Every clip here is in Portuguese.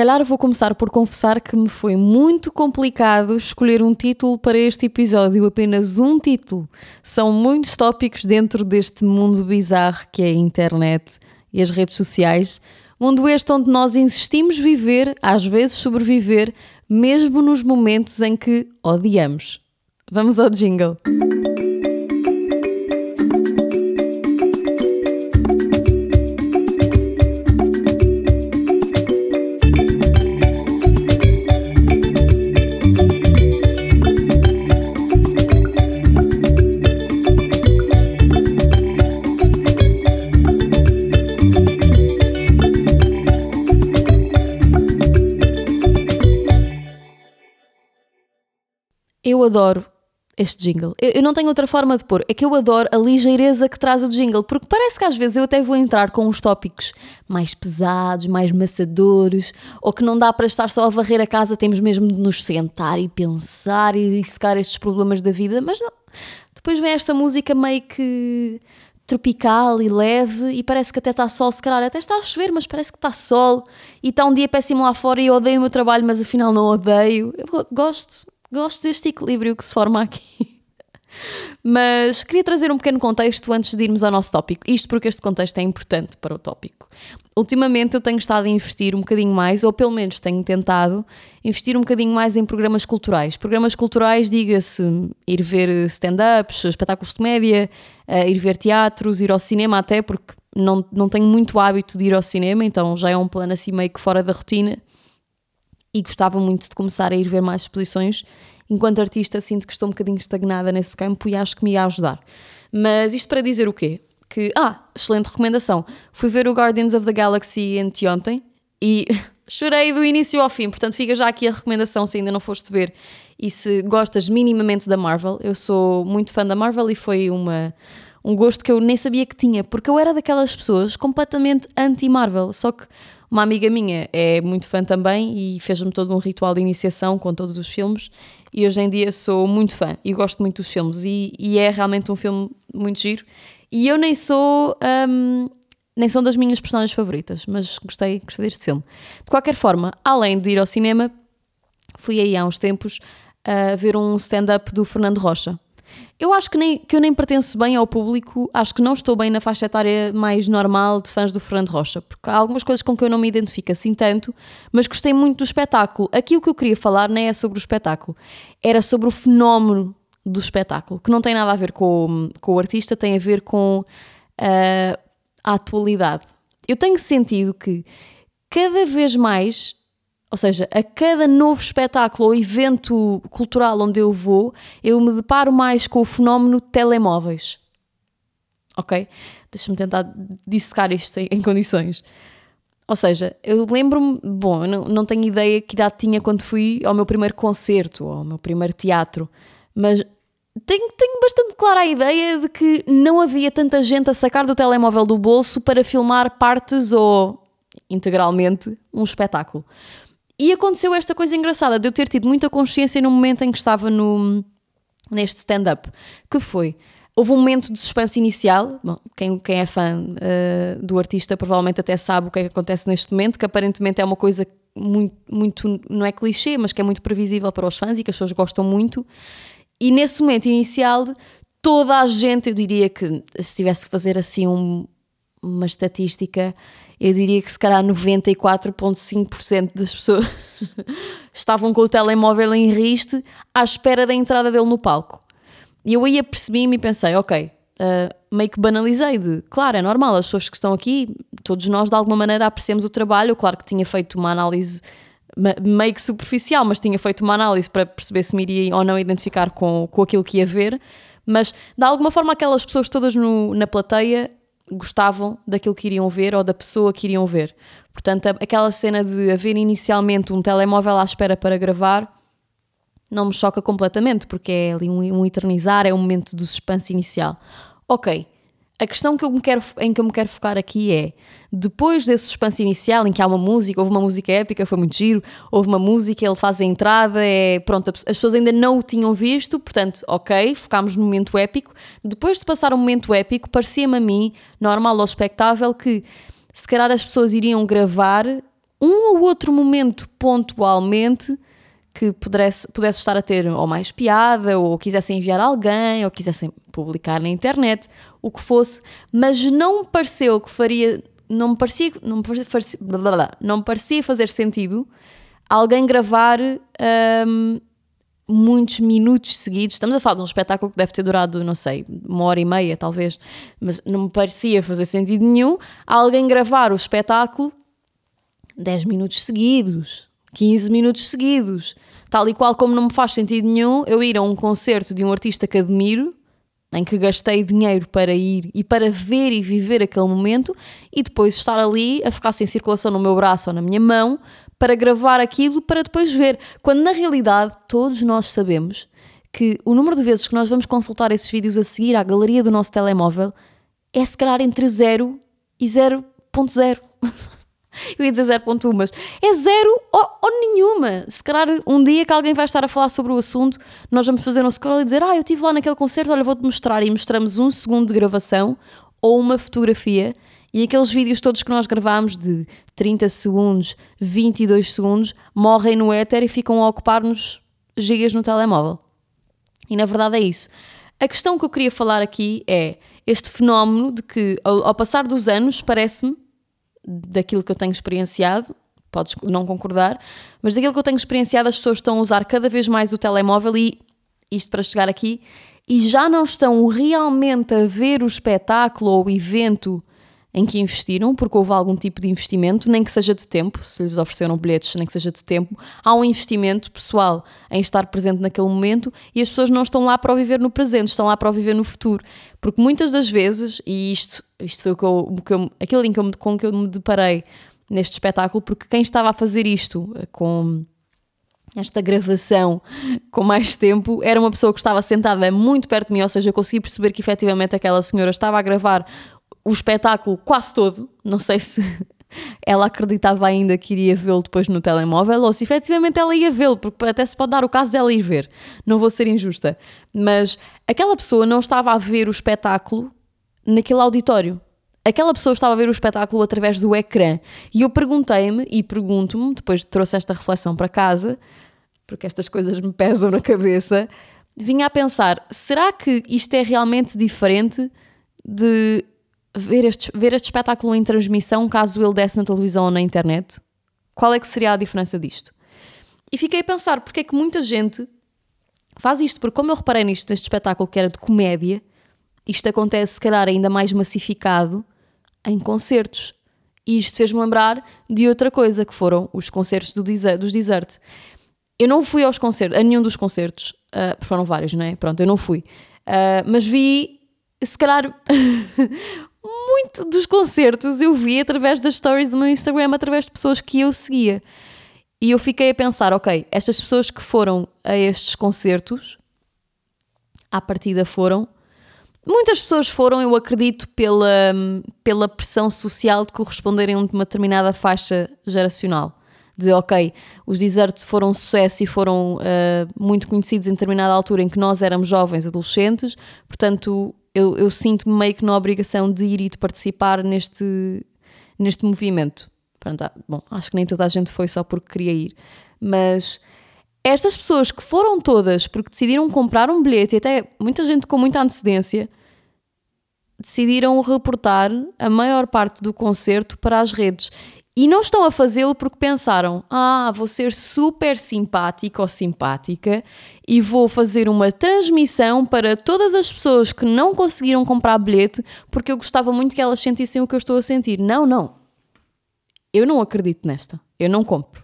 calhar vou começar por confessar que me foi muito complicado escolher um título para este episódio, apenas um título. São muitos tópicos dentro deste mundo bizarro que é a internet e as redes sociais. Mundo este onde nós insistimos viver, às vezes sobreviver, mesmo nos momentos em que odiamos. Vamos ao jingle. Eu adoro este jingle. Eu, eu, não tenho outra forma de pôr. É que eu adoro a ligeireza que traz o jingle, porque parece que às vezes eu até vou entrar com uns tópicos mais pesados, mais maçadores, ou que não dá para estar só a varrer a casa, temos mesmo de nos sentar e pensar e dissecar estes problemas da vida, mas não. Depois vem esta música meio que tropical e leve e parece que até está sol, se calhar até está a chover, mas parece que está sol e está um dia péssimo lá fora e eu odeio o meu trabalho, mas afinal não odeio. Eu gosto, Gosto deste equilíbrio que se forma aqui. Mas queria trazer um pequeno contexto antes de irmos ao nosso tópico. Isto porque este contexto é importante para o tópico. Ultimamente eu tenho estado a investir um bocadinho mais, ou pelo menos tenho tentado, investir um bocadinho mais em programas culturais. Programas culturais, diga-se, ir ver stand-ups, espetáculos de comédia, eh, ir ver teatros, ir ao cinema até, porque não, não tenho muito hábito de ir ao cinema, então já é um plano assim meio que fora da rotina e gostava muito de começar a ir ver mais exposições. Enquanto artista, sinto que estou um bocadinho estagnada nesse campo e acho que me ia ajudar. Mas isto para dizer o quê? Que, ah, excelente recomendação. Fui ver o Guardians of the Galaxy anteontem e chorei do início ao fim, portanto fica já aqui a recomendação se ainda não foste ver e se gostas minimamente da Marvel. Eu sou muito fã da Marvel e foi uma, um gosto que eu nem sabia que tinha, porque eu era daquelas pessoas completamente anti-Marvel, só que uma amiga minha é muito fã também e fez-me todo um ritual de iniciação com todos os filmes. E hoje em dia sou muito fã e gosto muito dos filmes. E, e é realmente um filme muito giro. E eu nem sou. Um, nem são das minhas personagens favoritas, mas gostei, gostei deste filme. De qualquer forma, além de ir ao cinema, fui aí há uns tempos a ver um stand-up do Fernando Rocha. Eu acho que, nem, que eu nem pertenço bem ao público, acho que não estou bem na faixa etária mais normal de fãs do Fernando Rocha, porque há algumas coisas com que eu não me identifico assim tanto, mas gostei muito do espetáculo. Aqui o que eu queria falar nem é sobre o espetáculo, era sobre o fenómeno do espetáculo, que não tem nada a ver com, com o artista, tem a ver com uh, a atualidade. Eu tenho sentido que cada vez mais ou seja, a cada novo espetáculo ou evento cultural onde eu vou, eu me deparo mais com o fenómeno telemóveis. Ok? Deixa-me tentar dissecar isto em, condições. Ou seja, eu lembro-me, bom, não, não tenho ideia que idade tinha quando fui ao meu primeiro concerto ou ao meu primeiro teatro, mas tenho, tenho bastante clara a ideia de que não havia tanta gente a sacar do telemóvel do bolso para filmar partes ou integralmente um espetáculo. E aconteceu esta coisa engraçada de eu ter tido muita consciência no momento em que estava no, neste stand-up, que foi. Houve um momento de suspense inicial. Bom, quem, quem é fã uh, do artista provavelmente até sabe o que é que acontece neste momento, que aparentemente é uma coisa muito, muito, não é clichê, mas que é muito previsível para os fãs e que as pessoas gostam muito. E nesse momento inicial, toda a gente, eu diria que se tivesse que fazer assim um, uma estatística, eu diria que se calhar 94,5% das pessoas estavam com o telemóvel em riste à espera da entrada dele no palco. E eu aí apercebi-me e pensei, ok, uh, meio que banalizei de, claro, é normal, as pessoas que estão aqui, todos nós de alguma maneira apreciamos o trabalho, claro que tinha feito uma análise meio que superficial, mas tinha feito uma análise para perceber se me iria ou não identificar com, com aquilo que ia ver, mas de alguma forma aquelas pessoas todas no, na plateia gostavam daquilo que iriam ver ou da pessoa que iriam ver. Portanto, aquela cena de haver inicialmente um telemóvel à espera para gravar não me choca completamente, porque é ali um, um eternizar, é um momento do suspense inicial. Ok, a questão que eu me quero, em que eu me quero focar aqui é, depois desse suspense inicial, em que há uma música, houve uma música épica, foi muito giro, houve uma música, ele faz a entrada, é, pronto, as pessoas ainda não o tinham visto, portanto, ok, focámos no momento épico. Depois de passar um momento épico, parecia-me a mim, normal ou expectável, que se calhar as pessoas iriam gravar um ou outro momento pontualmente que pudesse, pudesse estar a ter ou mais piada, ou quisessem enviar alguém, ou quisessem publicar na internet, o que fosse, mas não me pareceu que faria, não me parecia, não me parecia, blá, blá, blá, não me parecia fazer sentido alguém gravar hum, muitos minutos seguidos. Estamos a falar de um espetáculo que deve ter durado, não sei, uma hora e meia, talvez, mas não me parecia fazer sentido nenhum alguém gravar o espetáculo 10 minutos seguidos, 15 minutos seguidos. Tal e qual como não me faz sentido nenhum eu ir a um concerto de um artista que admiro, em que gastei dinheiro para ir e para ver e viver aquele momento, e depois estar ali a ficar sem circulação no meu braço ou na minha mão para gravar aquilo para depois ver. Quando na realidade todos nós sabemos que o número de vezes que nós vamos consultar esses vídeos a seguir à galeria do nosso telemóvel é se calhar entre 0 e 0.0. Eu ia dizer 0.1, mas é zero ou, ou, nenhuma. Se calhar um dia que alguém vai estar a falar sobre o assunto, nós vamos fazer um scroll e dizer: Ah, eu estive lá naquele concerto, olha, vou-te mostrar. E mostramos um segundo de gravação ou uma fotografia. E aqueles vídeos todos que nós gravámos de 30 segundos, 22 segundos, morrem no éter e ficam a ocupar-nos gigas no telemóvel. E na verdade é isso. A questão que eu queria falar aqui é este fenómeno de que, ao, ao passar dos anos, parece-me daquilo que eu tenho experienciado, podes não concordar, mas daquilo que eu tenho experienciado, as pessoas estão a usar cada vez mais o telemóvel e isto para chegar aqui, e já não estão realmente a ver o espetáculo ou o evento em que investiram, porque houve algum tipo de investimento, nem que seja de tempo, se lhes ofereceram bilhetes, nem que seja de tempo, há um investimento pessoal em estar presente naquele momento e as pessoas não estão lá para viver no presente, estão lá para viver no futuro. Porque muitas das vezes, e isto, isto foi o que eu, o que eu, aquele link com que eu me deparei neste espetáculo, porque quem estava a fazer isto eh, com esta gravação com mais tempo era uma pessoa que estava sentada muito perto de mim, ou seja, eu consegui perceber que efetivamente aquela senhora estava a gravar o espetáculo quase todo. Não sei se ela acreditava ainda que iria vê-lo depois no telemóvel ou se efetivamente ela ia vê-lo, porque até se pode dar o caso dela ir ver. Não vou ser injusta. Mas aquela pessoa não estava a ver o espetáculo naquele auditório. Aquela pessoa estava a ver o espetáculo através do ecrã. E eu perguntei-me, e pergunto-me, depois trouxe esta reflexão para casa, porque estas coisas me pesam na cabeça, vinha a pensar: será que isto é realmente diferente de ver este, ver este espetáculo em transmissão caso ele desse na televisão ou na internet? Qual é que seria a diferença disto? E fiquei a pensar porque é que muita gente faz isto, porque como eu reparei nisto, neste espetáculo que era de comédia, isto acontece se calhar ainda mais massificado em concertos. E isto fez-me lembrar de outra coisa, que foram os concertos do desert, dos Desert. Eu não fui aos concertos, a nenhum dos concertos, uh, foram vários, não é? Pronto, eu não fui. Uh, mas vi, se calhar, muito dos concertos eu vi através das stories do meu Instagram, através de pessoas que eu seguia. E eu fiquei a pensar, ok, estas pessoas que foram a estes concertos, à partida foram. Muitas pessoas foram, eu acredito, pela, pela pressão social de corresponderem a uma determinada faixa geracional. De, ok, os desertos foram sucesso e foram uh, muito conhecidos em determinada altura em que nós éramos jovens, adolescentes, portanto, eu, eu sinto-me meio que na obrigação de ir e de participar neste, neste movimento. Pronto, ah, bom, acho que nem toda a gente foi só porque queria ir, mas estas pessoas que foram todas porque decidiram comprar um bilhete e até muita gente com muita antecedência decidiram reportar a maior parte do concerto para as redes. E não estão a fazê-lo porque pensaram: ah, vou ser super simpática ou simpática e vou fazer uma transmissão para todas as pessoas que não conseguiram comprar bilhete porque eu gostava muito que elas sentissem o que eu estou a sentir. Não, não. Eu não acredito nesta. Eu não compro.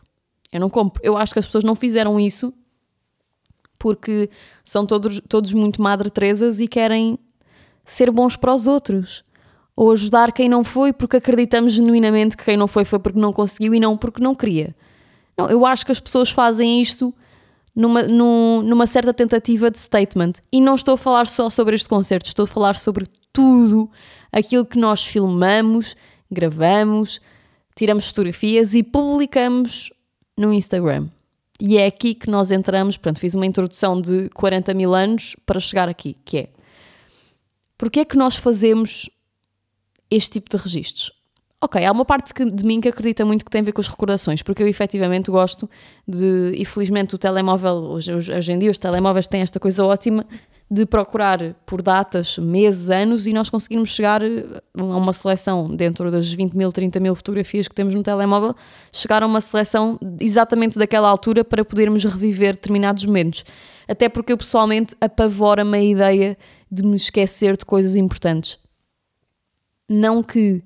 Eu não compro. Eu acho que as pessoas não fizeram isso porque são todos, todos muito Madre Teresas e querem ser bons para os outros ou ajudar quem não foi porque acreditamos genuinamente que quem não foi foi porque não conseguiu e não porque não queria. Não, eu acho que as pessoas fazem isto numa, num, numa certa tentativa de statement. E não estou a falar só sobre este concerto, estou a falar sobre tudo aquilo que nós filmamos, gravamos, tiramos fotografias e publicamos no Instagram. E é aqui que nós entramos. Pronto, fiz uma introdução de 40 mil anos para chegar aqui, que é porque é que nós fazemos este tipo de registros. Ok, há uma parte de mim que acredita muito que tem a ver com as recordações, porque eu efetivamente gosto de, e felizmente o telemóvel, hoje, hoje em dia os telemóveis têm esta coisa ótima de procurar por datas, meses, anos e nós conseguirmos chegar a uma seleção dentro das 20 mil, 30 mil fotografias que temos no telemóvel, chegar a uma seleção exatamente daquela altura para podermos reviver determinados momentos. Até porque eu pessoalmente apavora-me a ideia de me esquecer de coisas importantes. Não que.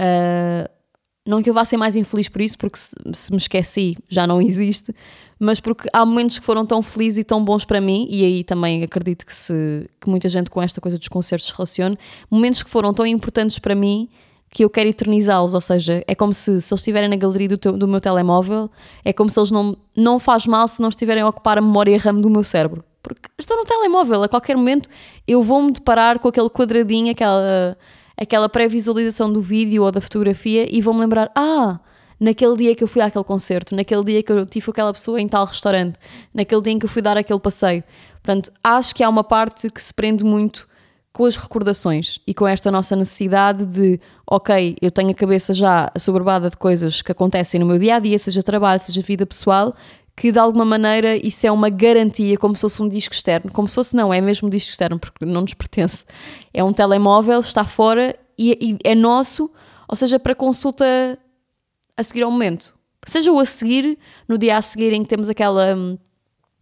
Uh, não que eu vá ser mais infeliz por isso, porque se, se, me esqueci já não existe, mas porque há momentos que foram tão felizes e tão bons para mim, e aí também acredito que, se, que muita gente com esta coisa dos concertos se relacione, momentos que foram tão importantes para mim que eu quero eternizá-los, ou seja, é como se, se eles estiverem na galeria do, teu, do meu telemóvel, é como se eles não, não faz mal se não estiverem a ocupar a memória RAM do meu cérebro, porque estou no telemóvel, a qualquer momento eu vou-me deparar com aquele quadradinho, aquela, aquela pré-visualização do vídeo ou da fotografia e vou-me lembrar, ah, naquele dia que eu fui àquele concerto, naquele dia que eu tive aquela pessoa em tal restaurante, naquele dia em que eu fui dar aquele passeio. Portanto, acho que há uma parte que se prende muito com as recordações e com esta nossa necessidade de, ok, eu tenho a cabeça já assoberbada de coisas que acontecem no meu dia a dia, seja trabalho, seja vida pessoal, que de alguma maneira isso é uma garantia, como se fosse um disco externo, como se fosse não, é mesmo um disco externo, porque não nos pertence. É um telemóvel, está fora e, e é nosso, ou seja, para consulta a seguir ao momento. Seja o a seguir, no dia a seguir em que temos aquela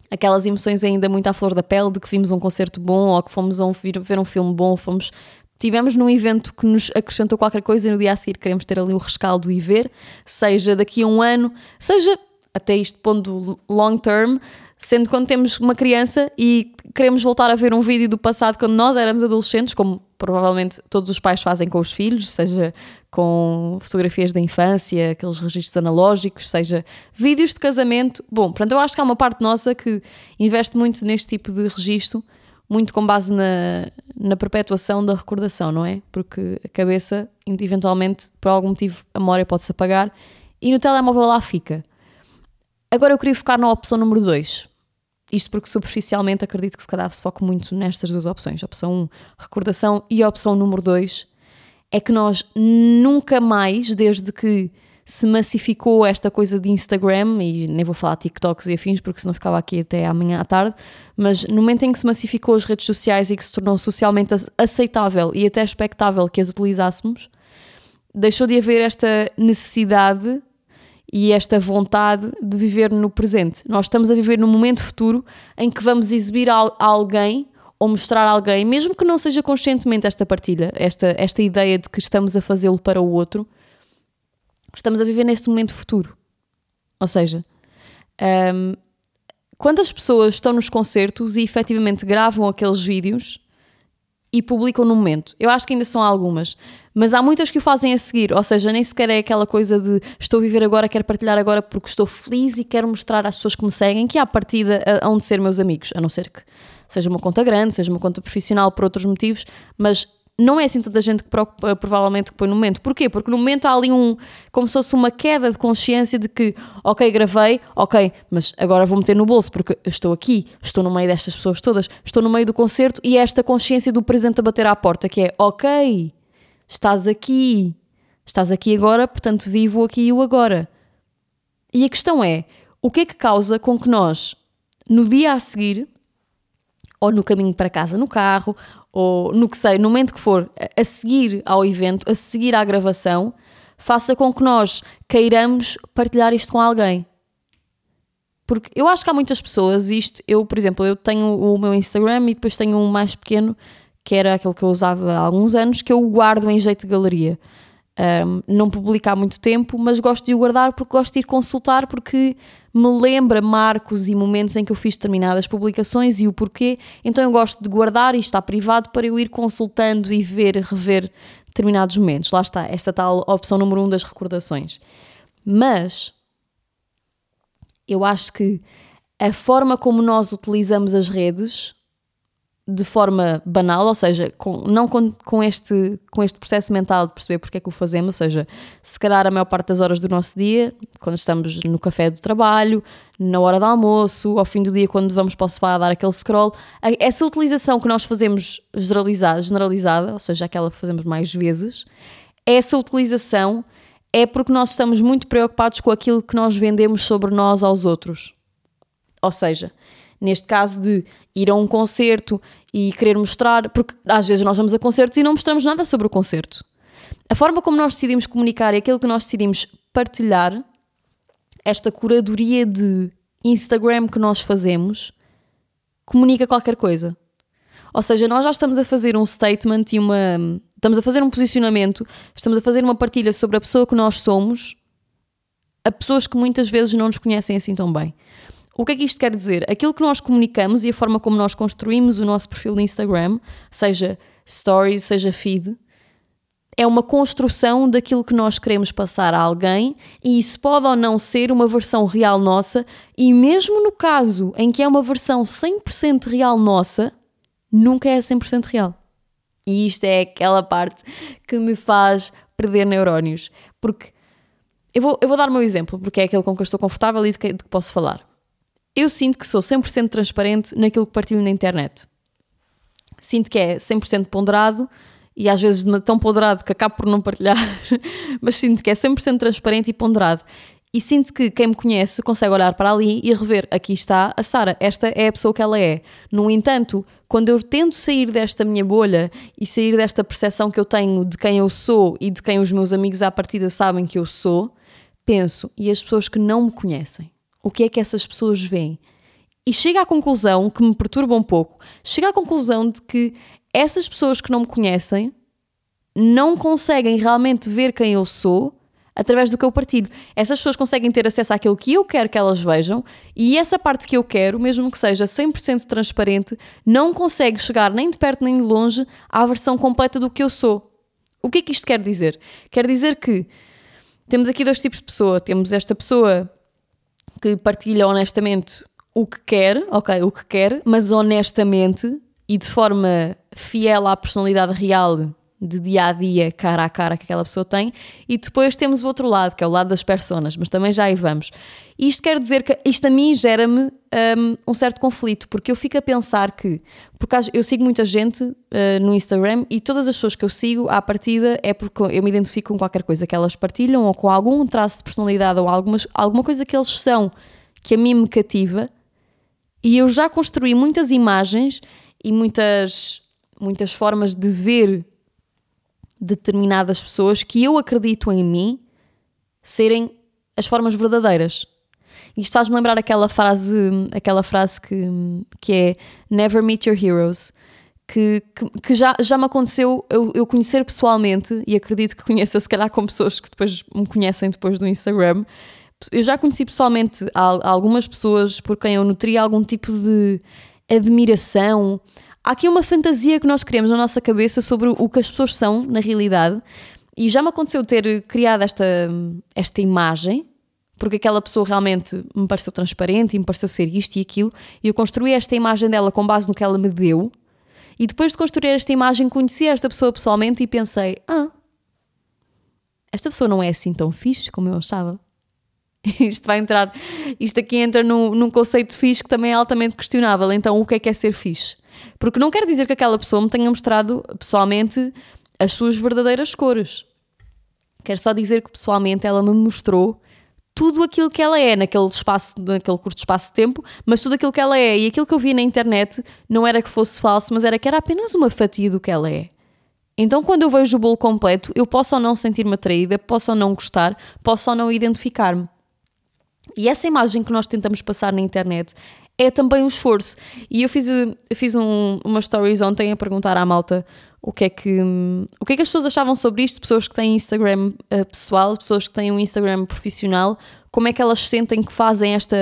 aquelas emoções ainda muito à flor da pele de que vimos um concerto bom ou que fomos um, ver um filme bom, fomos tivemos num evento que nos acrescentou qualquer coisa e no dia a seguir queremos ter ali o rescaldo e ver, seja daqui a um ano, seja até isto pondo long term, sendo quando temos uma criança e queremos voltar a ver um vídeo do passado quando nós éramos adolescentes, como provavelmente todos os pais fazem com os filhos, seja com fotografias da infância, aqueles registros analógicos, seja vídeos de casamento. Bom, portanto, eu acho que há uma parte nossa que investe muito neste tipo de registro, muito com base na, na perpetuação da recordação, não é? Porque a cabeça, eventualmente, por algum motivo, a memória pode-se apagar e no telemóvel lá fica. Agora eu queria focar na opção número 2. Isto porque superficialmente acredito que se calhar se foca muito nestas duas opções. Opção 1, um, recordação, e a opção número 2 é que nós nunca mais, desde que se massificou esta coisa de Instagram, e nem vou falar TikToks e afins, porque senão ficava aqui até amanhã à tarde, mas no momento em que se massificou as redes sociais e que se tornou socialmente aceitável e até expectável que as utilizássemos, deixou de haver esta necessidade e esta vontade de viver no presente. Nós estamos a viver no momento futuro em que vamos exibir a alguém ou mostrar a alguém, mesmo que não seja conscientemente esta partilha, esta, esta ideia de que estamos a fazê-lo para o outro, estamos a viver neste momento futuro. Ou seja, um, quantas pessoas estão nos concertos e efetivamente gravam aqueles vídeos e publicam no momento? Eu acho que ainda são algumas, mas há muitas que o fazem a seguir, ou seja, nem sequer é aquela coisa de estou a viver agora, quero partilhar agora porque estou feliz e quero mostrar às pessoas que me seguem que há partida a, onde ser meus amigos, a não ser que seja uma conta grande, seja uma conta profissional por outros motivos, mas não é assim tanta gente que preocupa, provavelmente que põe no momento. Porquê? Porque no momento há ali um, como se fosse uma queda de consciência de que, ok, gravei, ok, mas agora vou meter no bolso porque eu estou aqui, estou no meio destas pessoas todas, estou no meio do concerto e é esta consciência do presente a bater à porta, que é, ok, Estás aqui. Estás aqui agora, portanto, vivo aqui e o agora. E a questão é: o que é que causa com que nós, no dia a seguir, ou no caminho para casa no carro, ou no que sei, no momento que for, a seguir ao evento, a seguir à gravação, faça com que nós queiramos partilhar isto com alguém? Porque eu acho que há muitas pessoas, isto, eu, por exemplo, eu tenho o meu Instagram e depois tenho um mais pequeno que era aquele que eu usava há alguns anos, que eu guardo em jeito de galeria. Um, não publico há muito tempo, mas gosto de o guardar porque gosto de ir consultar, porque me lembra marcos e momentos em que eu fiz determinadas publicações e o porquê. Então eu gosto de guardar e está privado para eu ir consultando e ver, rever determinados momentos. Lá está, esta tal opção número um das recordações. Mas eu acho que a forma como nós utilizamos as redes de forma banal, ou seja, com, não com, com, este, com este processo mental de perceber porque é que o fazemos, ou seja, se calhar a maior parte das horas do nosso dia, quando estamos no café do trabalho, na hora do almoço, ao fim do dia quando vamos para o sofá dar aquele scroll, essa utilização que nós fazemos generalizada, generalizada, ou seja, aquela que fazemos mais vezes, essa utilização é porque nós estamos muito preocupados com aquilo que nós vendemos sobre nós aos outros. Ou seja, neste caso de ir a um concerto e querer mostrar, porque às vezes nós vamos a concertos e não mostramos nada sobre o concerto. A forma como nós decidimos comunicar e aquilo que nós decidimos partilhar, esta curadoria de Instagram que nós fazemos, comunica qualquer coisa. Ou seja, nós já estamos a fazer um statement e uma. Estamos a fazer um posicionamento, estamos a fazer uma partilha sobre a pessoa que nós somos a pessoas que muitas vezes não nos conhecem assim tão bem. O que é que isto quer dizer? Aquilo que nós comunicamos e a forma como nós construímos o nosso perfil no Instagram, seja stories, seja feed, é uma construção daquilo que nós queremos passar a alguém e isso pode ou não ser uma versão real nossa, e mesmo no caso em que é uma versão 100% real nossa, nunca é 100% real. E isto é aquela parte que me faz perder neurónios. Porque eu vou, eu vou dar o meu exemplo, porque é aquele com que eu estou confortável e de que, de que posso falar. Eu sinto que sou 100% transparente naquilo que partilho na internet. Sinto que é 100% ponderado e às vezes tão ponderado que acabo por não partilhar, mas sinto que é 100% transparente e ponderado. E sinto que quem me conhece consegue olhar para ali e rever: aqui está a Sara, esta é a pessoa que ela é. No entanto, quando eu tento sair desta minha bolha e sair desta percepção que eu tenho de quem eu sou e de quem os meus amigos à partida sabem que eu sou, penso: e as pessoas que não me conhecem? O que é que essas pessoas veem? E chego à conclusão, que me perturba um pouco, chego à conclusão de que essas pessoas que não me conhecem não conseguem realmente ver quem eu sou através do que eu partilho. Essas pessoas conseguem ter acesso àquilo que eu quero que elas vejam e essa parte que eu quero, mesmo que seja 100% transparente, não consegue chegar nem de perto nem de longe à versão completa do que eu sou. O que é que isto quer dizer? Quer dizer que temos aqui dois tipos de pessoa. Temos esta pessoa que partilha honestamente o que quer, ok, o que quer, mas honestamente e de forma fiel à personalidade real de dia a dia, cara a cara que aquela pessoa tem, e depois temos o outro lado, que é o lado das personas, mas também já aí vamos. Isto quer dizer que isto a mim gera-me um, um, certo conflito, porque eu fico a pensar que, porque eu sigo muita gente uh, no Instagram e todas as pessoas que eu sigo à partida é porque eu me identifico com qualquer coisa que elas partilham ou com algum traço de personalidade ou algumas, alguma coisa que eles são que a mim me cativa, e eu já construí muitas imagens e muitas, muitas formas de ver determinadas pessoas que eu acredito em mim serem as formas verdadeiras. Isto faz-me lembrar aquela frase, aquela frase que, que é Never meet your heroes, que, que, que, já, já me aconteceu eu, eu, conhecer pessoalmente, e acredito que conheça se calhar com pessoas que depois me conhecem depois do Instagram. Eu já conheci pessoalmente algumas pessoas por quem eu nutria algum tipo de admiração, há aqui uma fantasia que nós criamos na nossa cabeça sobre o que as pessoas são na realidade. E já me aconteceu ter criado esta, esta imagem, porque aquela pessoa realmente me pareceu transparente e me pareceu ser isto e aquilo, e eu construí esta imagem dela com base no que ela me deu. E depois de construir esta imagem, conheci esta pessoa pessoalmente e pensei: ah, esta pessoa não é assim tão fixe como eu achava. Isto vai entrar, isto aqui entra num, num conceito fixe que também é altamente questionável. Então, o que é que é ser fixe? Porque não quer dizer que aquela pessoa me tenha mostrado pessoalmente as suas verdadeiras cores. Quer só dizer que pessoalmente ela me mostrou tudo aquilo que ela é naquele espaço, naquele curto espaço de tempo, mas tudo aquilo que ela é. E aquilo que eu vi na internet não era que fosse falso, mas era que era apenas uma fatia do que ela é. Então, quando eu vejo o bolo completo, eu posso ou não sentir-me atraída, posso ou não gostar, posso ou não identificar-me. E essa imagem que nós tentamos passar na internet é também um esforço. E eu fiz, eu fiz um, uma stories ontem a perguntar à malta o que, é que, o que é que as pessoas achavam sobre isto, pessoas que têm Instagram uh, pessoal, pessoas que têm um Instagram profissional, como é que elas sentem que fazem esta,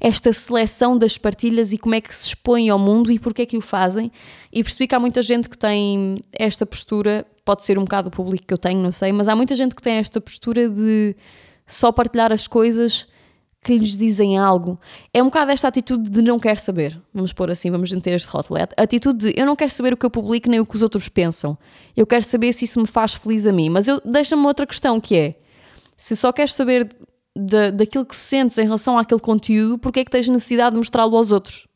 esta seleção das partilhas e como é que se expõem ao mundo e porque é que o fazem. E percebi que há muita gente que tem esta postura, pode ser um bocado o público que eu tenho, não sei, mas há muita gente que tem esta postura de só partilhar as coisas que lhes dizem algo. É um bocado esta atitude de não quer saber. Vamos pôr assim, vamos meter este rótulo. Atitude de eu não quero saber o que eu publico nem o que os outros pensam. Eu quero saber se isso me faz feliz a mim. Mas deixa-me outra questão que é: se só queres saber de, daquilo que sentes em relação àquele conteúdo, porque é que tens necessidade de mostrá-lo aos outros?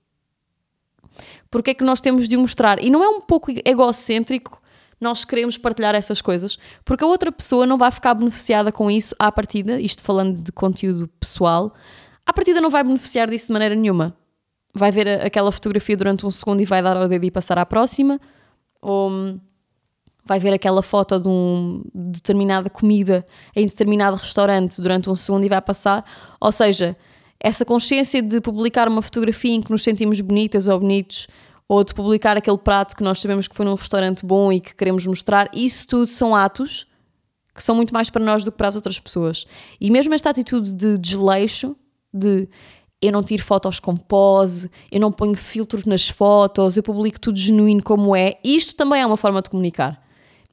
Porque é que nós temos de o mostrar? E não é um pouco egocêntrico nós queremos partilhar essas coisas, porque a outra pessoa não vai ficar beneficiada com isso à partida, isto falando de conteúdo pessoal, à partida não vai beneficiar disso de maneira nenhuma. Vai ver aquela fotografia durante um segundo e vai dar ao dedo e passar à próxima, ou hum, vai ver aquela foto de uma determinada comida em determinado restaurante durante um segundo e vai passar. Ou seja, essa consciência de publicar uma fotografia em que nos sentimos bonitas ou bonitos ou de publicar aquele prato que nós sabemos que foi num restaurante bom e que queremos mostrar, isso tudo são atos que são muito mais para nós do que para as outras pessoas. E mesmo esta atitude de desleixo, de eu não tiro fotos com pose, eu não ponho filtros nas fotos, eu publico tudo genuíno como é, isto também é uma forma de comunicar.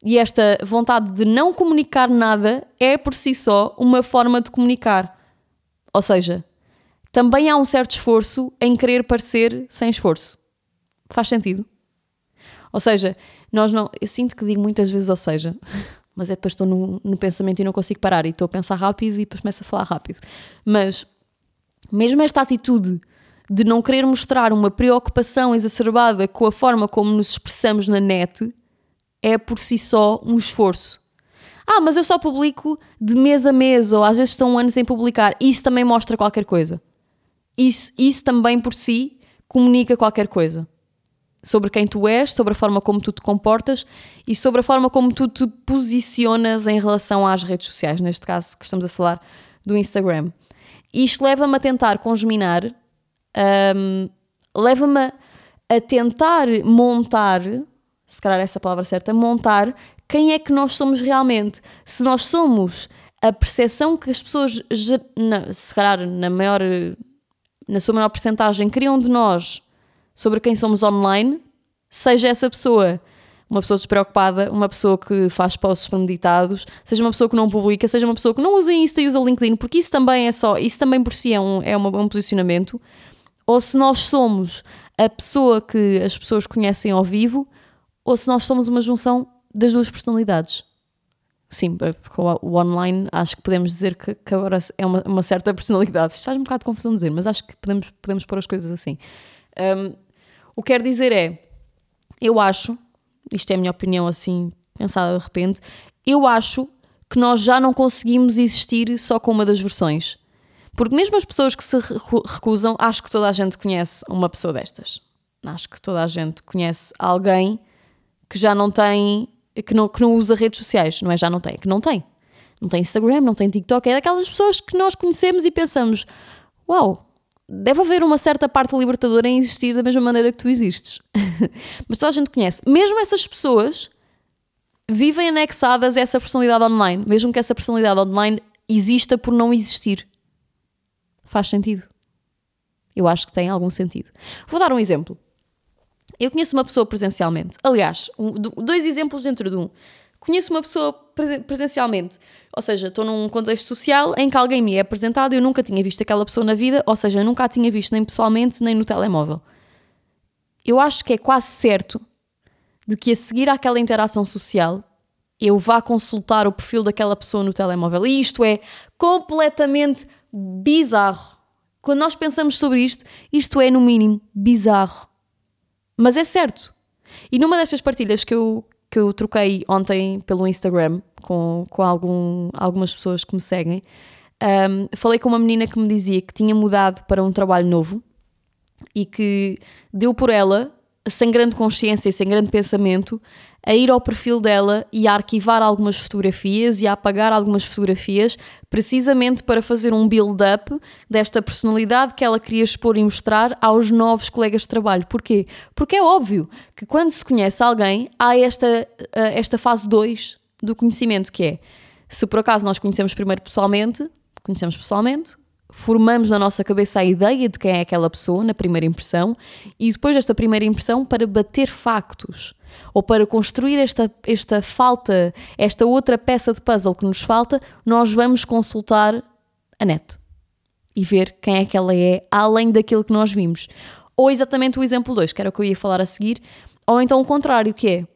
E esta vontade de não comunicar nada é por si só uma forma de comunicar. Ou seja, também há um certo esforço em querer parecer sem esforço. Faz sentido? Ou seja, nós não. Eu sinto que digo muitas vezes, ou seja, mas é depois estou no, no pensamento e não consigo parar e estou a pensar rápido e depois começo a falar rápido. Mas mesmo esta atitude de não querer mostrar uma preocupação exacerbada com a forma como nos expressamos na net é por si só um esforço. Ah, mas eu só publico de mês a mês, ou às vezes estão um ano sem publicar. Isso também mostra qualquer coisa. Isso, isso também por si comunica qualquer coisa sobre quem tu és, sobre a forma como tu te comportas e sobre a forma como tu te posicionas em relação às redes sociais, neste caso que estamos a falar do Instagram. Isto leva-me a tentar congeminar, um, leva-me a tentar montar, se calhar essa palavra certa, montar quem é que nós somos realmente. Se nós somos a percepção que as pessoas, se calhar na maior, na sua maior porcentagem, criam de nós sobre quem somos online, seja essa pessoa uma pessoa despreocupada, uma pessoa que faz posts premeditados, seja uma pessoa que não publica, seja uma pessoa que não usa Insta e usa LinkedIn, porque isso também é só, isso também por si é um, é um posicionamento, ou se nós somos a pessoa que as pessoas conhecem ao vivo, ou se nós somos uma junção das duas personalidades. Sim, porque o online acho que podemos dizer que, que agora é uma, uma, certa personalidade. Isto faz um bocado de confusão dizer, mas acho que podemos, podemos pôr as coisas assim. Um, o que quero dizer é, eu acho, isto é a minha opinião assim, pensada de repente, eu acho que nós já não conseguimos existir só com uma das versões. Porque mesmo as pessoas que se recusam, acho que toda a gente conhece uma pessoa destas. Acho que toda a gente conhece alguém que já não tem, que não, que não usa redes sociais, não é? Já não tem, é que não tem. Não tem Instagram, não tem TikTok, é daquelas pessoas que nós conhecemos e pensamos: uau, deve haver uma certa parte libertadora em existir da mesma maneira que tu existes. Mas toda a gente conhece. Mesmo essas pessoas vivem anexadas a essa personalidade online, mesmo que essa personalidade online exista por não existir. Faz sentido. Eu acho que tem algum sentido. Vou dar um exemplo. Eu conheço uma pessoa presencialmente. Aliás, um, dois exemplos dentro de um conheço uma pessoa presencialmente, ou seja, estou num contexto social em que alguém me é apresentado e eu nunca tinha visto aquela pessoa na vida, ou seja, nunca a tinha visto nem pessoalmente nem no telemóvel. Eu acho que é quase certo de que a seguir àquela interação social eu vá consultar o perfil daquela pessoa no telemóvel. E isto é completamente bizarro. Quando nós pensamos sobre isto, isto é, no mínimo, bizarro. Mas é certo. E numa destas partilhas que eu, que eu troquei ontem pelo Instagram com, com algum, algumas pessoas que me seguem. Um, falei com uma menina que me dizia que tinha mudado para um trabalho novo e que deu por ela, sem grande consciência e sem grande pensamento, a ir ao perfil dela e a arquivar algumas fotografias e a apagar algumas fotografias, precisamente para fazer um build-up desta personalidade que ela queria expor e mostrar aos novos colegas de trabalho. Porquê? Porque é óbvio que quando se conhece alguém, há esta, eh, esta fase 2 do conhecimento, que é se por acaso nós conhecemos primeiro pessoalmente, conhecemos pessoalmente, formamos na nossa cabeça a ideia de quem é aquela pessoa na primeira impressão e depois desta primeira impressão para bater factos ou para construir esta, esta falta, esta outra peça de puzzle que nos falta, nós vamos consultar a net e ver quem é que ela é, além daquilo que nós vimos. Ou exatamente o exemplo 2, que era o que eu ia falar a seguir, ou então o contrário, que é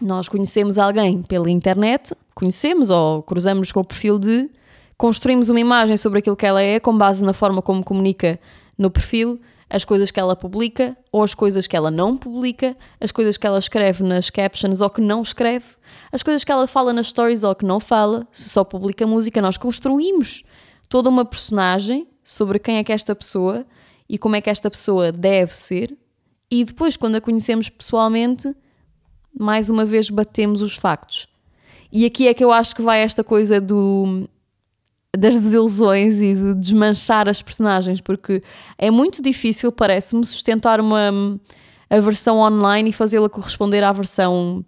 nós conhecemos alguém pela internet, conhecemos ou cruzamos com o perfil de, construímos uma imagem sobre aquilo que ela é com base na forma como comunica no perfil, as coisas que ela publica ou as coisas que ela não publica, as coisas que ela escreve nas captions ou que não escreve, as coisas que ela fala nas stories ou que não fala, se só publica música, nós construímos toda uma personagem sobre quem é que esta pessoa e como é que esta pessoa deve ser, e depois, quando a conhecemos pessoalmente, mais uma vez batemos os factos. E aqui é que eu acho que vai esta coisa do das desilusões e de desmanchar as personagens, porque é muito difícil, parece-me, sustentar uma a versão online e fazê-la corresponder à versão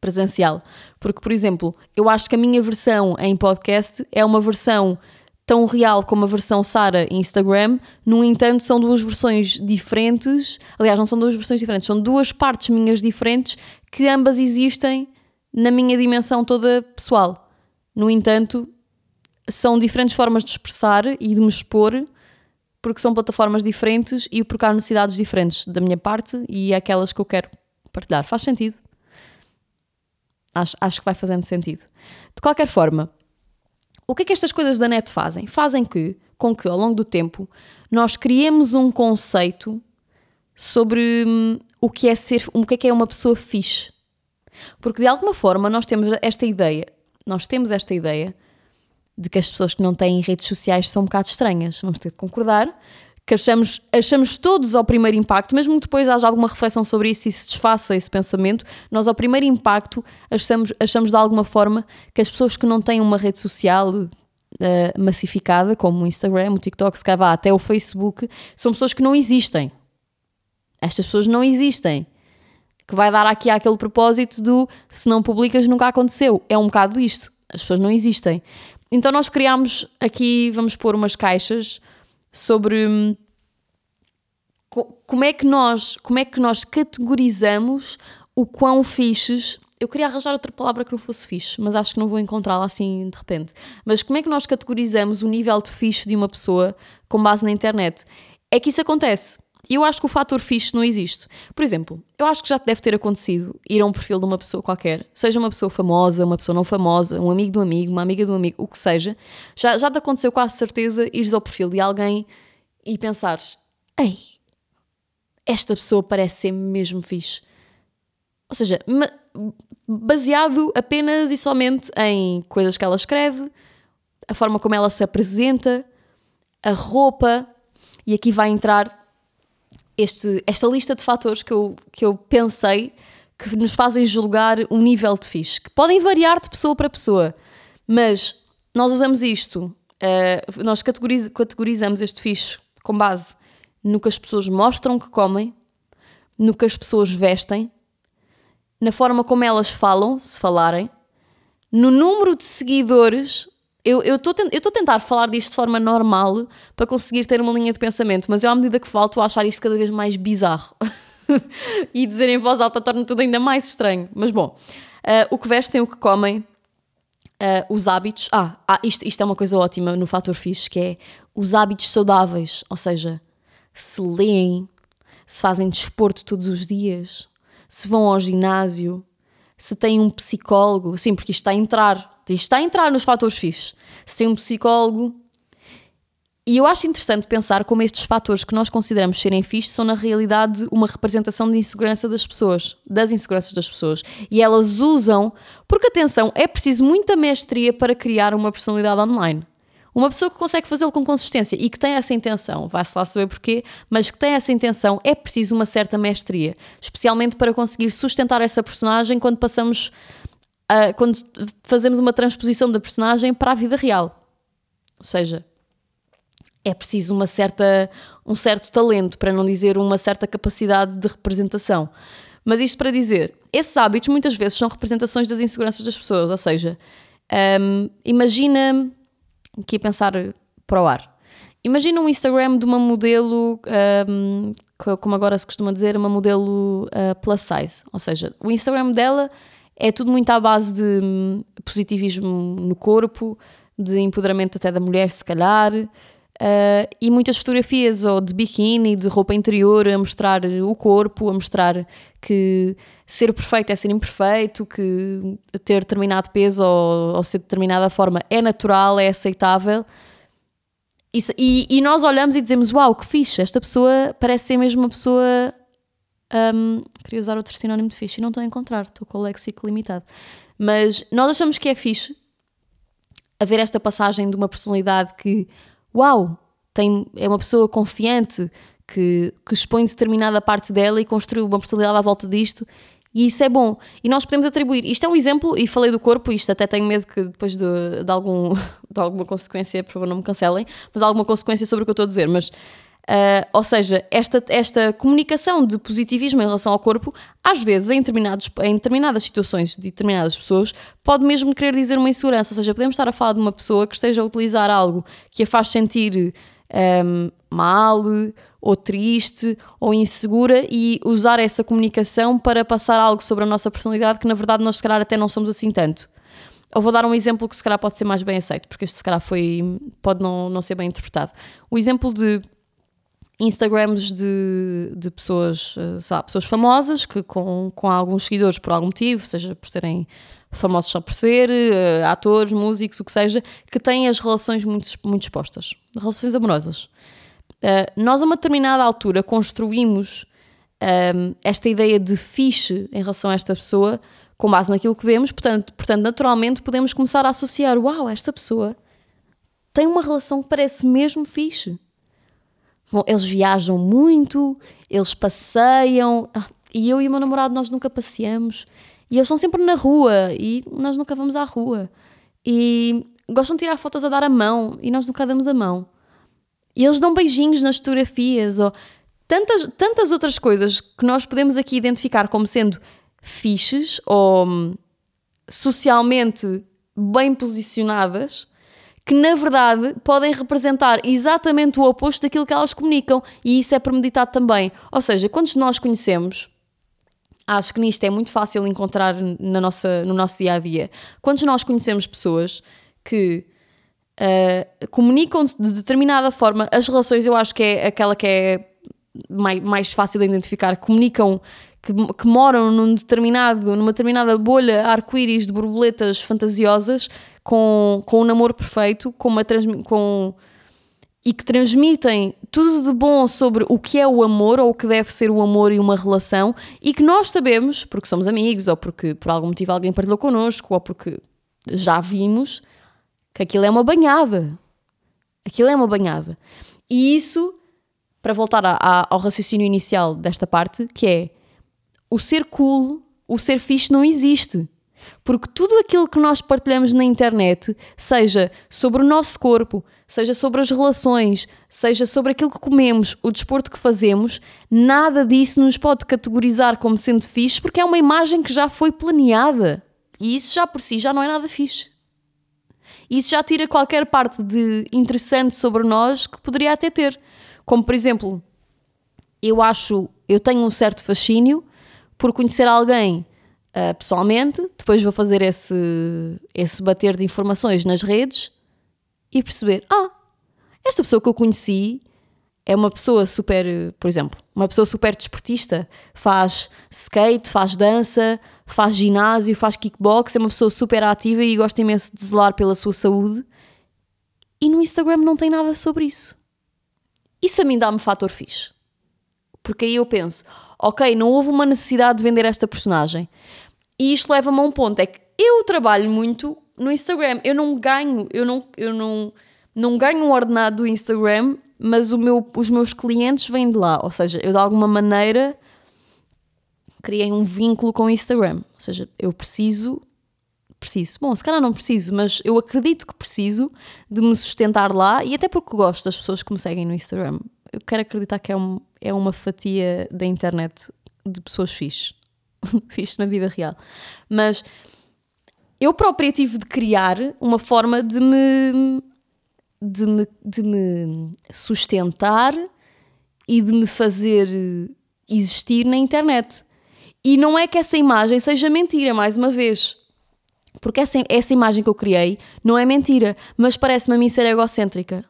presencial. Porque, por exemplo, eu acho que a minha versão em podcast é uma versão tão real como a versão Sara Instagram, no entanto, são duas versões diferentes. Aliás, não são duas versões diferentes, são duas partes minhas diferentes que ambas existem na minha dimensão toda pessoal. No entanto, são diferentes formas de expressar e de me expor, porque são plataformas diferentes e porque há necessidades diferentes da minha parte e aquelas que eu quero partilhar. Faz sentido? Acho, acho que vai fazendo sentido. De qualquer forma, o que é que estas coisas da net fazem? Fazem que, com que ao longo do tempo nós criemos um conceito sobre hum, o que é ser, o que é que é uma pessoa fixe. Porque de alguma forma nós temos esta ideia, nós temos esta ideia de que as pessoas que não têm redes sociais são um bocado estranhas. Vamos ter de concordar que achamos, achamos todos ao primeiro impacto, mesmo que depois haja alguma reflexão sobre isso e se desfaça esse pensamento, nós ao primeiro impacto achamos, achamos de alguma forma que as pessoas que não têm uma rede social uh, massificada, como o Instagram, o TikTok, se calhar até o Facebook, são pessoas que não existem. Estas pessoas não existem. Que vai dar aqui aquele propósito do se não publicas nunca aconteceu. É um bocado isto. As pessoas não existem. Então nós criámos aqui, vamos pôr umas caixas sobre hum, como é que nós, como é que nós categorizamos o quão fixes. Eu queria arranjar outra palavra que não fosse fixe, mas acho que não vou encontrá-la assim de repente. Mas como é que nós categorizamos o nível de fixe de uma pessoa com base na internet? É que isso acontece. E eu acho que o fator fixe não existe. Por exemplo, eu acho que já te deve ter acontecido ir a um perfil de uma pessoa qualquer, seja uma pessoa famosa, uma pessoa não famosa, um amigo de um amigo, uma amiga de um amigo, o que seja, já, já te aconteceu quase certeza ires ao perfil de alguém e pensares: ei, esta pessoa parece ser mesmo fixe. Ou seja, baseado apenas e somente em coisas que ela escreve, a forma como ela se apresenta, a roupa, e aqui vai entrar este, esta lista de fatores que eu, que eu pensei que nos fazem julgar um nível de fixe, que podem variar de pessoa para pessoa, mas nós usamos isto, uh, nós categoriz, categorizamos este fixe com base no que as pessoas mostram que comem, no que as pessoas vestem, na forma como elas falam, se falarem, no número de seguidores eu estou a tentar falar disto de forma normal para conseguir ter uma linha de pensamento, mas eu, à medida que falo, estou a achar isto cada vez mais bizarro. e dizer em voz alta torna tudo ainda mais estranho. Mas bom, uh, o que vestem, o que comem, uh, os hábitos. Ah, ah isto, isto é uma coisa ótima no fator fixe, que é os hábitos saudáveis. Ou seja, se leem, se fazem desporto todos os dias, se vão ao ginásio, se têm um psicólogo. Sim, porque isto está a entrar isto está a entrar nos fatores fixos. Se tem um psicólogo. E eu acho interessante pensar como estes fatores que nós consideramos serem fixos são, na realidade, uma representação de insegurança das pessoas, das inseguranças das pessoas. E elas usam, porque atenção, é preciso muita mestria para criar uma personalidade online. Uma pessoa que consegue fazê-lo com consistência e que tem essa intenção, vai-se lá saber porquê, mas que tem essa intenção, é preciso uma certa mestria, especialmente para conseguir sustentar essa personagem quando passamos uh, quando fazemos uma transposição da personagem para a vida real. Ou seja, é preciso uma certa, um certo talento, para não dizer uma certa capacidade de representação. Mas isto para dizer, esses hábitos muitas vezes são representações das inseguranças das pessoas. Ou seja, um, imagina, aqui pensar para o ar, imagina um Instagram de uma modelo, um, como agora se costuma dizer, uma modelo uh, plus size. Ou seja, o Instagram dela é tudo muito à base de hum, positivismo no corpo, de empoderamento até da mulher, se calhar, uh, e muitas fotografias ou de biquíni, de roupa interior, a mostrar o corpo, a mostrar que ser perfeito é ser imperfeito, que ter determinado peso ou, ou ser de determinada forma é natural, é aceitável. Isso, e, e nós olhamos e dizemos: Uau, que fixe, esta pessoa parece ser mesmo uma pessoa. Um, queria usar outro sinónimo de fixe e não estou a encontrar, estou com o léxico limitado. Mas nós achamos que é fixe haver esta passagem de uma personalidade que, uau, tem, é uma pessoa confiante, que, que expõe determinada parte dela e construiu uma personalidade à volta disto e isso é bom. E nós podemos atribuir. Isto é um exemplo, e falei do corpo, isto até tenho medo que depois de, de, algum, de alguma consequência, por favor, não me cancelem, mas alguma consequência sobre o que eu estou a dizer. Mas, uh, ou seja, esta, esta comunicação de positivismo em relação ao corpo, às vezes, em, determinados, em determinadas situações de determinadas pessoas, pode mesmo querer dizer uma insegurança. Ou seja, podemos estar a falar de uma pessoa que esteja a utilizar algo que a faz sentir um, mal ou triste ou insegura e usar essa comunicação para passar algo sobre a nossa personalidade que na verdade nós se calhar até não somos assim tanto. Eu vou dar um exemplo que se calhar pode ser mais bem aceito, porque este se calhar foi, pode não, não ser bem interpretado. O exemplo de Instagrams de, de pessoas, eh, sabe, pessoas famosas que com, com alguns seguidores por algum motivo, seja por serem famosos só por ser, uh, atores, músicos, o que seja, que têm as relações muito, muito expostas, relações amorosas. Uh, nós, a uma determinada altura, construímos um, ehm, esta ideia de fixe em relação a esta pessoa com base naquilo que vemos, portanto, portanto, naturalmente podemos começar a associar: uau, esta pessoa tem uma relação que parece mesmo fixe. Bom, eles viajam muito, eles passeiam, ah, e eu e o meu namorado nós nunca passeamos. E eles estão sempre na rua e nós nunca vamos à rua. E gostam de tirar fotos a dar a mão e nós nunca damos a mão. E eles dão beijinhos nas fotografias ou tantas, tantas outras coisas que nós podemos aqui identificar como sendo fixes ou hum, socialmente bem posicionadas que na verdade podem representar exatamente o oposto daquilo que elas comunicam e isso é premeditado também. Ou seja, quando nós conhecemos acho que nisto é muito fácil encontrar na nossa, no nosso dia a dia. Quando nós conhecemos pessoas que uh, comunicam de determinada forma, as relações eu acho que é aquela que é mais, mais fácil de identificar, comunicam, que, que moram num determinado, numa determinada bolha arco-íris de borboletas fantasiosas, com, com um namoro perfeito, com uma com e que transmitem tudo de bom sobre o que é o amor ou o que deve ser o amor e uma relação e que nós sabemos, porque somos amigos ou porque por algum motivo alguém partilhou connosco ou porque já vimos que aquilo é uma banhada. Aquilo é uma banhada. E isso, para voltar a, a, ao raciocínio inicial desta parte, que é o ser cool, o ser fixe não existe. Porque tudo aquilo que nós partilhamos na internet, seja sobre o nosso corpo, seja sobre as relações, seja sobre aquilo que comemos, o desporto que fazemos, nada disso nos pode categorizar como sendo fixe, porque é uma imagem que já foi planeada. E isso já por si já não é nada fixe. Isso já tira qualquer parte de interessante sobre nós que poderia até ter. Como, por exemplo, eu acho, eu tenho um certo fascínio por conhecer alguém uh, pessoalmente, depois vou fazer esse, esse bater de informações nas redes e perceber: ah, esta pessoa que eu conheci é uma pessoa super, por exemplo, uma pessoa super desportista, faz skate, faz dança, faz ginásio, faz kickbox, é uma pessoa super ativa e gosta imenso de zelar pela sua saúde. E no Instagram não tem nada sobre isso. Isso a mim dá-me fator fixe. Porque aí eu penso, ok, não houve uma necessidade de vender esta personagem. E isto leva-me a um ponto, é que eu trabalho muito no Instagram. Eu não ganho, eu não, eu não, não ganho um ordenado do Instagram, mas meu, os meus clientes vêm de lá. Ou seja, eu de alguma maneira criei um vínculo com o Instagram. Ou seja, eu preciso, preciso, bom, se calhar não preciso, mas eu acredito que preciso de me sustentar lá e até porque gosto das pessoas que me seguem no Instagram. Eu quero acreditar que é, um, é uma fatia da internet de pessoas fixes. fixes na vida real. Mas eu própria tive de criar uma forma de me, de me, de me sustentar e de me fazer existir na internet. E não é que essa imagem seja mentira, mais uma vez. Porque essa, essa imagem que eu criei não é mentira, mas parece-me a mim ser egocêntrica.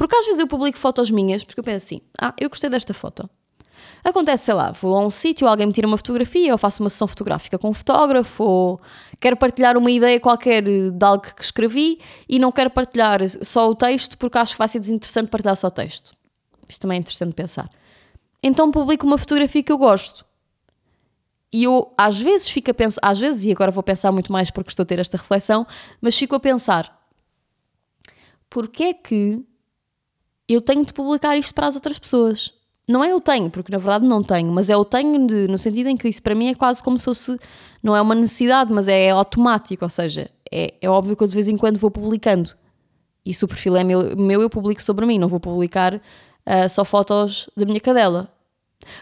Porque às vezes eu publico fotos minhas, porque eu penso assim: ah, eu gostei desta foto. Acontece, sei lá, vou a um sítio, alguém me tira uma fotografia, ou faço uma sessão fotográfica com um fotógrafo, ou quero partilhar uma ideia qualquer de algo que escrevi e não quero partilhar só o texto porque acho que vai ser desinteressante partilhar só o texto. Isto também é interessante pensar. Então publico uma fotografia que eu gosto. E eu às vezes fico a pensar, às vezes, e agora vou pensar muito mais porque estou a ter esta reflexão, mas fico a pensar: porquê é que eu tenho de publicar isto para as outras pessoas? Não é eu tenho, porque na verdade não tenho, mas é eu tenho de, no sentido em que isso para mim é quase como se fosse, não é uma necessidade, mas é automático, ou seja, é, é óbvio que eu de vez em quando vou publicando. E se o perfil é meu, meu eu publico sobre mim, não vou publicar uh, só fotos da minha cadela.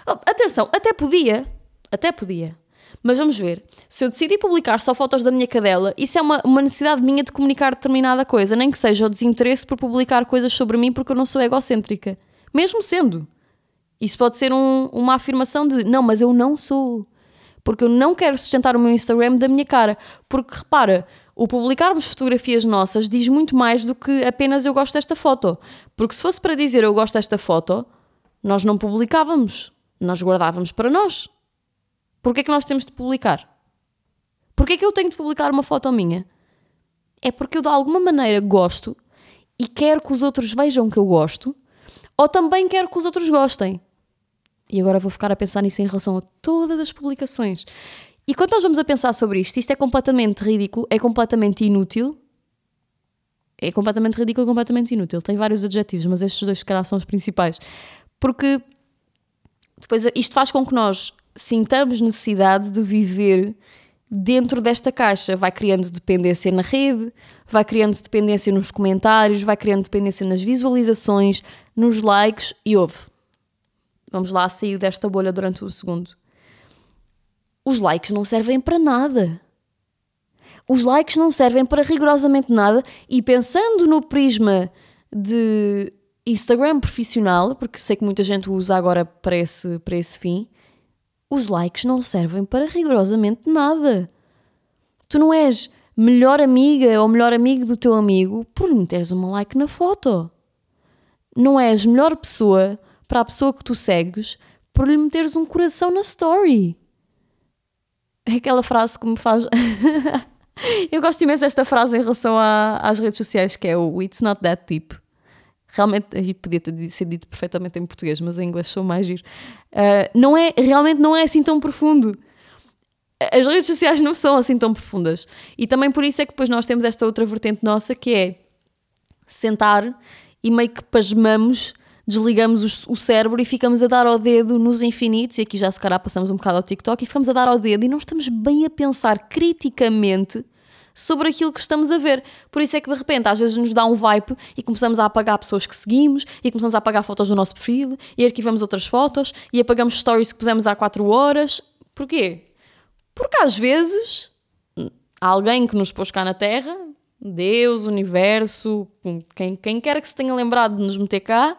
Oh, atenção, até podia, até podia. Mas vamos ver, se eu decidir publicar só fotos da minha cadela, isso é uma, uma necessidade minha de comunicar determinada coisa, nem que seja o desinteresse por publicar coisas sobre mim porque eu não sou egocêntrica. Mesmo sendo. Isso pode ser um, uma afirmação de não, mas eu não sou. Porque eu não quero sustentar o meu Instagram da minha cara. Porque repara, o publicarmos fotografias nossas diz muito mais do que apenas eu gosto desta foto. Porque se fosse para dizer eu gosto desta foto, nós não publicávamos. Nós guardávamos para nós. Porquê é que nós temos de publicar? Porquê é que eu tenho de publicar uma foto minha? É porque eu de alguma maneira gosto e quero que os outros vejam que eu gosto, ou também quero que os outros gostem. E agora vou ficar a pensar nisso em relação a todas as publicações. E quando nós vamos a pensar sobre isto, isto é completamente ridículo, é completamente inútil. É completamente ridículo e completamente inútil. Tem vários adjetivos, mas estes dois, se calhar, são os principais. Porque depois isto faz com que nós sintamos necessidade de viver dentro desta caixa. Vai criando dependência na rede, vai criando dependência nos comentários, vai criando dependência nas visualizações, nos likes e ouve. Vamos lá sair desta bolha durante um segundo. Os likes não servem para nada. Os likes não servem para rigorosamente nada e pensando no prisma de Instagram profissional, porque sei que muita gente usa agora para esse, para esse fim, os likes não servem para rigorosamente nada. Tu não és melhor amiga ou melhor amigo do teu amigo por meteres uma like na foto. Não és melhor pessoa para a pessoa que tu segues por lhe meteres um coração na story. É aquela frase que me faz. Eu gosto imenso desta frase em relação a, às redes sociais, que é o It's not that deep. Realmente, aí podia ter sido dito perfeitamente em português, mas em inglês sou mais giro. Uh, não é, realmente não é assim tão profundo. As redes sociais não são assim tão profundas. E também por isso é que depois nós temos esta outra vertente nossa que é sentar e meio que pasmamos desligamos o cérebro e ficamos a dar ao dedo nos infinitos, e aqui já se calhar passamos um bocado ao TikTok, e ficamos a dar ao dedo e não estamos bem a pensar criticamente sobre aquilo que estamos a ver. Por isso é que de repente às vezes nos dá um vibe e começamos a apagar pessoas que seguimos e começamos a apagar fotos do nosso perfil e arquivamos outras fotos e apagamos stories que pusemos há 4 horas. Porquê? Porque às vezes há alguém que nos pôs cá na Terra, Deus, universo, quem, quem quer que se tenha lembrado de nos meter cá,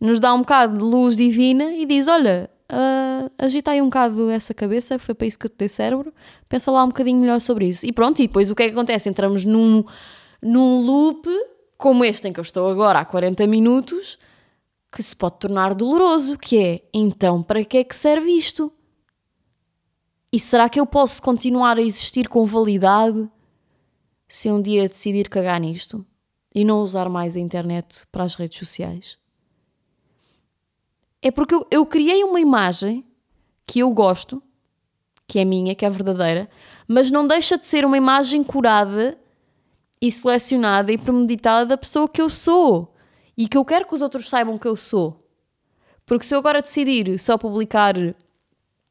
nos dá um bocado de luz divina e diz: Olha, uh, agita aí um bocado essa cabeça, foi para isso que eu te dei cérebro, pensa lá um bocadinho melhor sobre isso. E pronto, e depois o que é que acontece? Entramos num, num loop como este em que eu estou agora há 40 minutos, que se pode tornar doloroso, que é, então, para que é que serve isto? E será que eu posso continuar a existir com validade se um dia decidir cagar nisto e não usar mais a internet para as redes sociais? É porque eu, eu criei uma imagem que eu gosto, que é minha, que é verdadeira, mas não deixa de ser uma imagem curada e selecionada e premeditada da pessoa que eu sou e que eu quero que os outros saibam que eu sou. Porque se eu agora decidir só publicar,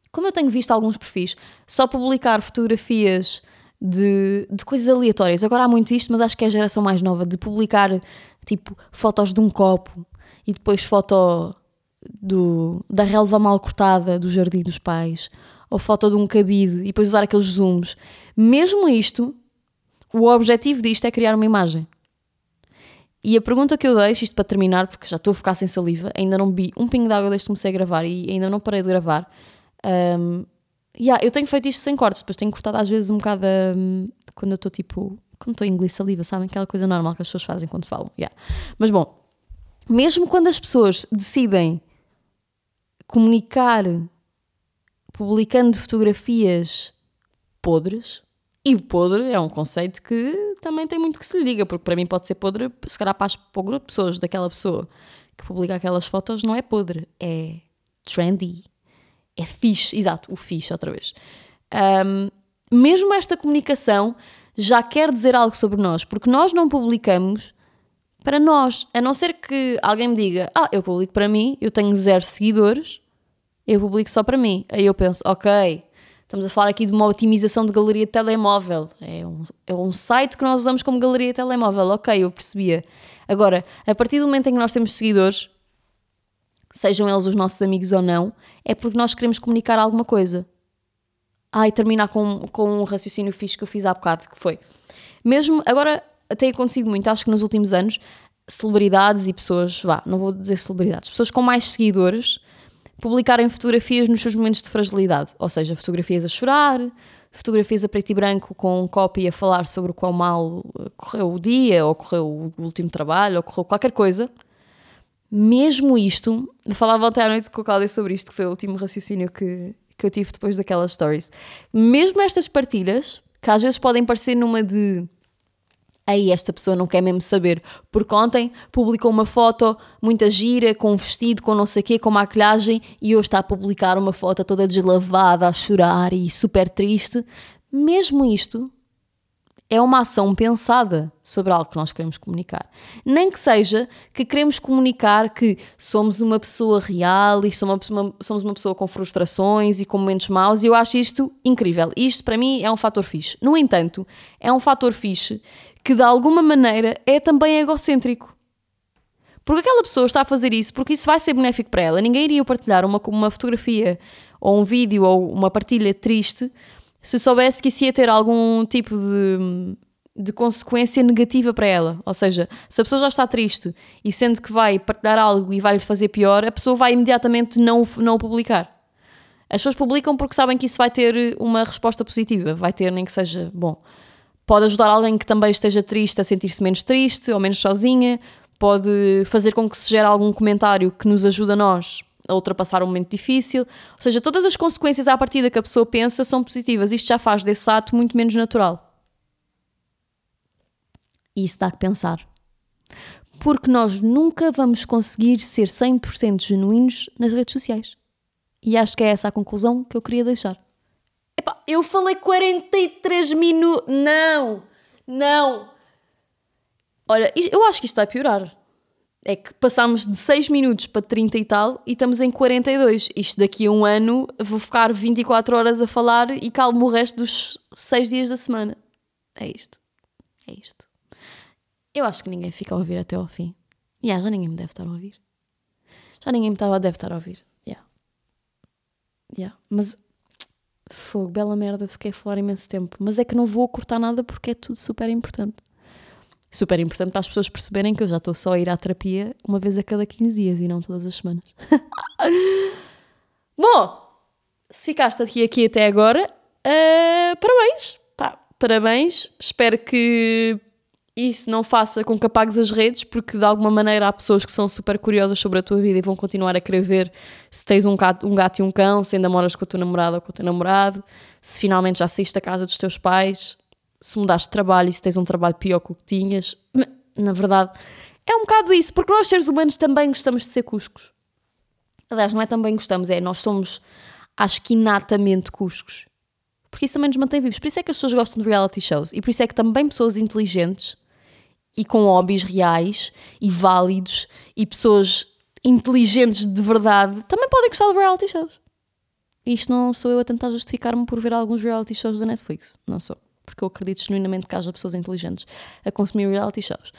como eu tenho visto alguns perfis, só publicar fotografias de, de coisas aleatórias, agora há muito isto, mas acho que é a geração mais nova, de publicar tipo fotos de um copo e depois foto do, da relva mal cortada do jardim dos pais, ou foto de um cabide e depois usar aqueles zooms. Mesmo isto, o objetivo disto é criar uma imagem. E a pergunta que eu deixo, isto para terminar, porque já estou a ficar sem saliva, ainda não bebi um pingo de água desde que comecei a gravar e ainda não parei de gravar. Um, yeah, eu tenho feito isto sem cortes, depois tenho cortado às vezes um bocado um, quando eu estou tipo. Quando estou em inglês saliva, sabem? Aquela coisa normal que as pessoas fazem quando falam. Yeah. Mas bom, mesmo quando as pessoas decidem comunicar publicando fotografias podres. E o podre é um conceito que também tem muito que se lhe diga, porque para mim pode ser podre, se calhar para, para o grupo de pessoas daquela pessoa que publica aquelas fotos, não é podre, é trendy, é fixe, exato, o fixe outra vez. Um, mesmo esta comunicação já quer dizer algo sobre nós, porque nós não publicamos para nós, a não ser que alguém me diga, ah, eu publico para mim, eu tenho zero seguidores, eu publico só para mim. Aí eu penso, ok, estamos a falar aqui de uma otimização de galeria de telemóvel, é um, é um site que nós usamos como galeria de telemóvel, ok, eu percebia. Agora, a partir do momento em que nós temos seguidores, sejam eles os nossos amigos ou não, é porque nós queremos comunicar alguma coisa. Ah, e terminar com, com um raciocínio fixe que eu fiz há bocado, que foi. Mesmo, agora tem acontecido muito, acho que nos últimos anos, celebridades e pessoas, vá, não vou dizer celebridades, pessoas com mais seguidores publicarem fotografias nos seus momentos de fragilidade, ou seja, fotografias a chorar, fotografias a preto e branco com um copy a falar sobre o quão mal correu o dia, ou correu o último trabalho, ou correu qualquer coisa. Mesmo isto, falava até à noite com a Cláudia sobre isto, que foi o último raciocínio que, que eu tive depois daquelas stories. Mesmo estas partilhas, que às vezes podem parecer numa de aí esta pessoa não quer mesmo saber, porque ontem publicou uma foto muita gira, com um vestido, com não sei o quê, com maquilhagem, e hoje está a publicar uma foto toda deslavada, a chorar e super triste. Mesmo isto é uma ação pensada sobre algo que nós queremos comunicar. Nem que seja que queremos comunicar que somos uma pessoa real e somos uma, pessoa com frustrações e com momentos maus, e eu acho isto incrível. Isto, para mim, é um fator fixe. No entanto, é um fator fixe que, de alguma maneira, é também egocêntrico. Porque aquela pessoa está a fazer isso porque isso vai ser benéfico para ela. Ninguém iria partilhar uma, uma fotografia ou um vídeo ou uma partilha triste se soubesse que isso ia ter algum tipo de, de consequência negativa para ela. Ou seja, se a pessoa já está triste e sente que vai partilhar algo e vai lhe fazer pior, a pessoa vai imediatamente não, não o publicar. As pessoas publicam porque sabem que isso vai ter uma resposta positiva, vai ter nem que seja bom. Pode ajudar alguém que também esteja triste a sentir-se menos triste ou menos sozinha, pode fazer com que se gere algum comentário que nos ajude a nós a ultrapassar um momento difícil. Ou seja, todas as consequências à partida que a pessoa pensa são positivas. Isto já faz desse ato muito menos natural. E isso dá que pensar. Porque nós nunca vamos conseguir ser 100% genuínos nas redes sociais. E acho que é essa a conclusão que eu queria deixar. Epá, eu falei 43 minutos. Não! Não! Olha, eu acho que isto vai piorar é que passámos de 6 minutos para 30 e tal e estamos em 42. Isto daqui a um ano vou ficar 24 horas a falar e calmo o resto dos 6 dias da semana. É isto. É isto. Eu acho que ninguém fica a ouvir até ao fim. E yeah, já ninguém me deve estar a ouvir. Já ninguém me deve estar a ouvir. Yeah. Yeah. Mas fogo, bela merda, fiquei a falar imenso tempo. Mas é que não vou cortar nada porque é tudo super importante super importante para as pessoas perceberem que eu já estou só a ir à terapia uma vez a cada 15 dias e não todas as semanas. Bom, se ficaste aqui, aqui até agora, uh, parabéns! Pá, parabéns! Espero que isso não faça com que apagues as redes, porque de alguma maneira há pessoas que são super curiosas sobre a tua vida e vão continuar a querer ver se tens um gato, um gato e um cão, se ainda moras com a tua namorada ou com o teu namorado, se finalmente já saíste da casa dos teus pais, se mudaste de trabalho e se tens um trabalho pior que o que tinhas. Na verdade, é um bocado isso, porque nós seres humanos também gostamos de ser cuscos. Aliás, não é também gostamos, é nós somos, acho que inatamente cuscos. Porque isso também nos mantém vivos. Por isso é que as pessoas gostam de reality shows. E por isso é que também pessoas inteligentes e com hobbies reais e válidos e pessoas inteligentes de verdade também podem gostar de reality shows. Isto não sou eu a tentar justificar-me por ver alguns reality shows da Netflix. Não sou porque eu acredito genuinamente que haja pessoas inteligentes a consumir reality shows.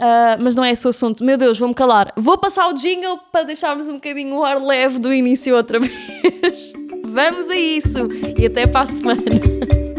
Uh, mas não é esse o assunto. Meu Deus, vou-me calar. Vou passar o jingle para deixarmos um bocadinho o ar leve do início outra vez. Vamos a isso e até para a semana.